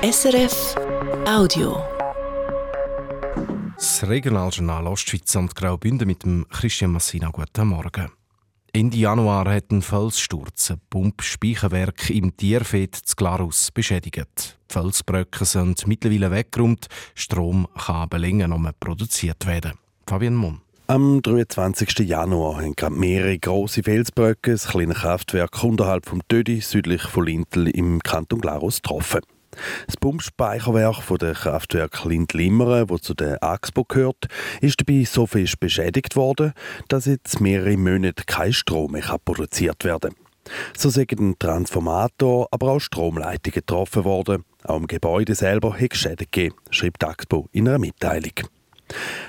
SRF Audio. Das Regionaljournal Ostschweiz und Graubünden mit dem Christian Massina. Guten Morgen. Ende Januar hat ein Felssturz ein Pumpspeicherwerk im Tierfeld zu Glarus beschädigt. Die Felsbröcke sind mittlerweile weggeräumt. Strom kann aber länger noch produziert werden. Fabian Munn. Am 23. Januar haben gerade mehrere grosse Felsbröcke das kleine Kraftwerk unterhalb vom Tödi südlich von Lintel im Kanton Glarus getroffen. Das Pumpspeicherwerk von der Kraftwerk Lindlimmeren, wo zu der AXPO gehört, ist dabei so fest beschädigt worden, dass jetzt mehrere Monate kein Strom mehr produziert werden kann. So sind ein Transformator, aber auch Stromleitungen getroffen worden. Auch im Gebäude selber hat Schäden gegeben, schreibt AXPO in einer Mitteilung.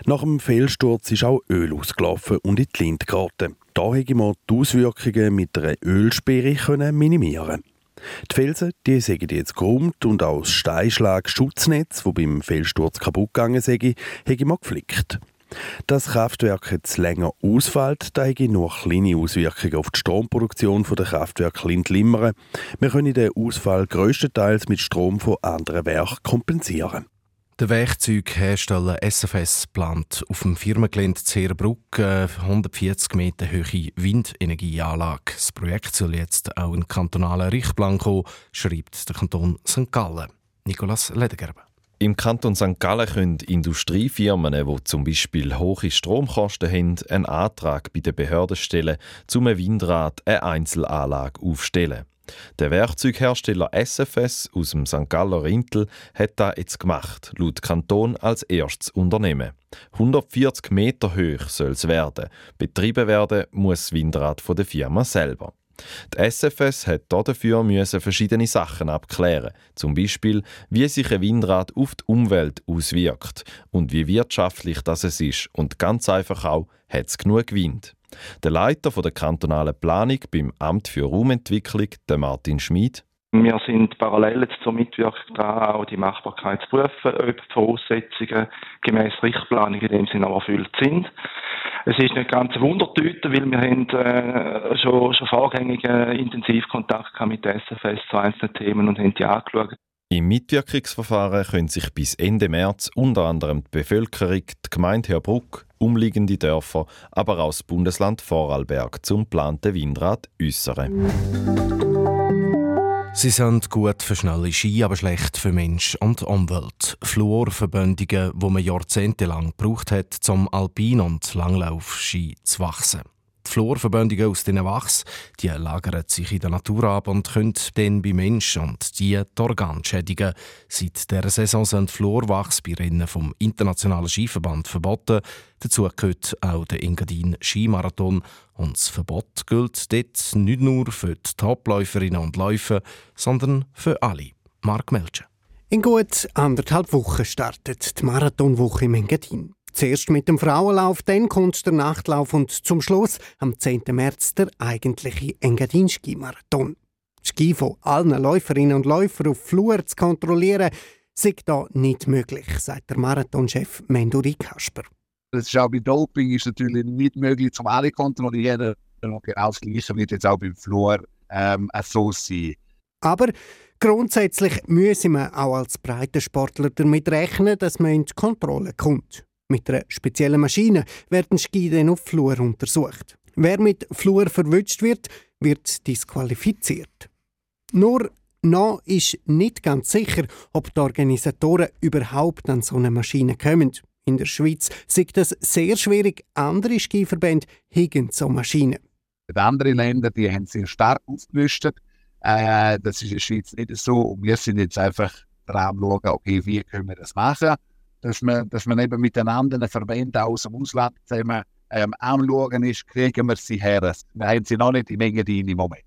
Nach dem Fehlsturz ist auch Öl ausgelaufen und in die Linde geraten. Da hätte man die Auswirkungen mit einer Ölsperre minimieren die Felsen die sind jetzt geräumt und auch das Steinschlag-Schutznetz, das beim Felssturz kaputt gegangen sei, habe man geflickt. Das Kraftwerk jetzt länger ausfällt, da habe nur kleine Auswirkungen auf die Stromproduktion der Kraftwerke Lindlimmern. Wir können den Ausfall größtenteils mit Strom von anderen Werken kompensieren. Der Werkzeughersteller SFS plant auf dem Firmengelände Zeerbruck eine 140 Meter hohe Windenergieanlage. Das Projekt soll jetzt auch in kantonalen Richtplan kommen, schreibt der Kanton St. Gallen. Nicolas Ledergerber. Im Kanton St. Gallen können Industriefirmen, die zum Beispiel hohe Stromkosten haben, einen Antrag bei den Behörden stellen, um ein Windrad eine Einzelanlage aufzustellen. Der Werkzeughersteller SFS aus dem St. Galler Rintel hat das jetzt gemacht, laut Kanton als erstes Unternehmen. 140 Meter hoch soll es werden. Betrieben werden muss das Windrad von der Firma selber. Die SFS hat dafür müssen verschiedene Sachen abklären, zum Beispiel, wie sich ein Windrad auf die Umwelt auswirkt und wie wirtschaftlich das ist und ganz einfach auch, hat es genug Wind. Der Leiter der kantonalen Planung beim Amt für Raumentwicklung, der Martin Schmid, wir sind parallel jetzt zur Mitwirkung dran, auch die Machbarkeit zu prüfen, ob die Voraussetzungen gemäß Richtplanung in dem Sinne auch erfüllt sind. Es ist nicht ganz eine Wundertüte, weil wir haben äh, schon, schon vorgängig äh, intensiv Kontakt mit der SFS zu einzelnen Themen und haben die angeschaut. Im Mitwirkungsverfahren können sich bis Ende März unter anderem die Bevölkerung, die Gemeinde Herbruck, umliegende Dörfer, aber auch das Bundesland Vorarlberg zum geplanten Windrad äußern. Sie sind gut für schnelle Ski, aber schlecht für Mensch und Umwelt. Fluorverbindungen, die man jahrzehntelang gebraucht hat, zum Alpin- und Langlaufski zu wachsen. Florverbindungen aus diesen Wachs die lagern sich in der Natur ab und können dann bei Menschen und die, die Organe schädigen. Seit dieser Saison sind Florwachs bei Rennen vom Internationalen Skiverband verboten. Dazu gehört auch der Engadin Skimarathon. Und das Verbot gilt dort nicht nur für die Topläuferinnen und Läufer, sondern für alle. Mark Melcher. In gut anderthalb Wochen startet die Marathonwoche im Engadin. Zuerst mit dem Frauenlauf, dann kommt der Nachtlauf und zum Schluss am 10. März der eigentliche Engadin-Ski-Marathon. Ski von allen Läuferinnen und Läufern auf Flur zu kontrollieren, sei da nicht möglich, sagt der Marathonchef Menduri Kasper. Das ist auch bei Doping ist natürlich nicht möglich, zum alle kontrollieren. Genau das Gleiche wird jetzt auch beim Flur ähm, so sein. Aber grundsätzlich müssen wir auch als Breitensportler damit rechnen, dass man in die Kontrolle kommt. Mit einer speziellen Maschine werden Ski dann auf Flur untersucht. Wer mit Flur verwünscht wird, wird disqualifiziert. Nur noch ist nicht ganz sicher, ob die Organisatoren überhaupt an so eine Maschine kommen. In der Schweiz ist es sehr schwierig, andere Skiverbände haben so Maschinen. Die anderen Länder die haben sehr stark aufgerüstet. Äh, das ist in der Schweiz nicht so. Und wir sind jetzt einfach dran schauen, okay, wie können wir das machen dass man, dass man eben mit den anderen Verbänden aus dem Ausland zusammen ähm, anschauen ist, kriegen wir sie her. Wir haben sie noch nicht in Engadin im Moment.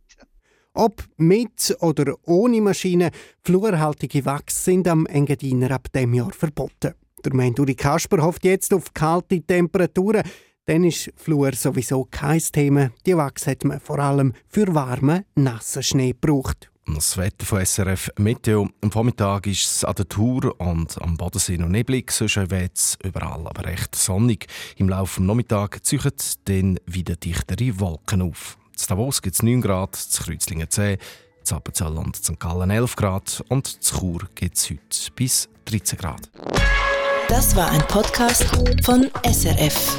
Ob mit oder ohne Maschine, flurhaltige Wachs sind am Engadiner ab dem Jahr verboten. Der Menduri Kasper hofft jetzt auf kalte Temperaturen. Dann ist Flur sowieso kein Thema. Die Wachs hat man vor allem für warmen, nassen Schnee gebraucht. Das Wetter von SRF Meteo. Am Vormittag ist es an der Tour und am Bodensee noch neblig, sonst weht es überall, aber recht sonnig. Im Laufe des Nachmittags ziehen dann wieder dichtere Wolken auf. In Davos gibt es 9 Grad, in Kreuzlingen 10, zu Appenzell und St. Gallen 11 Grad und zu Chur gibt es heute bis 13 Grad. Das war ein Podcast von SRF.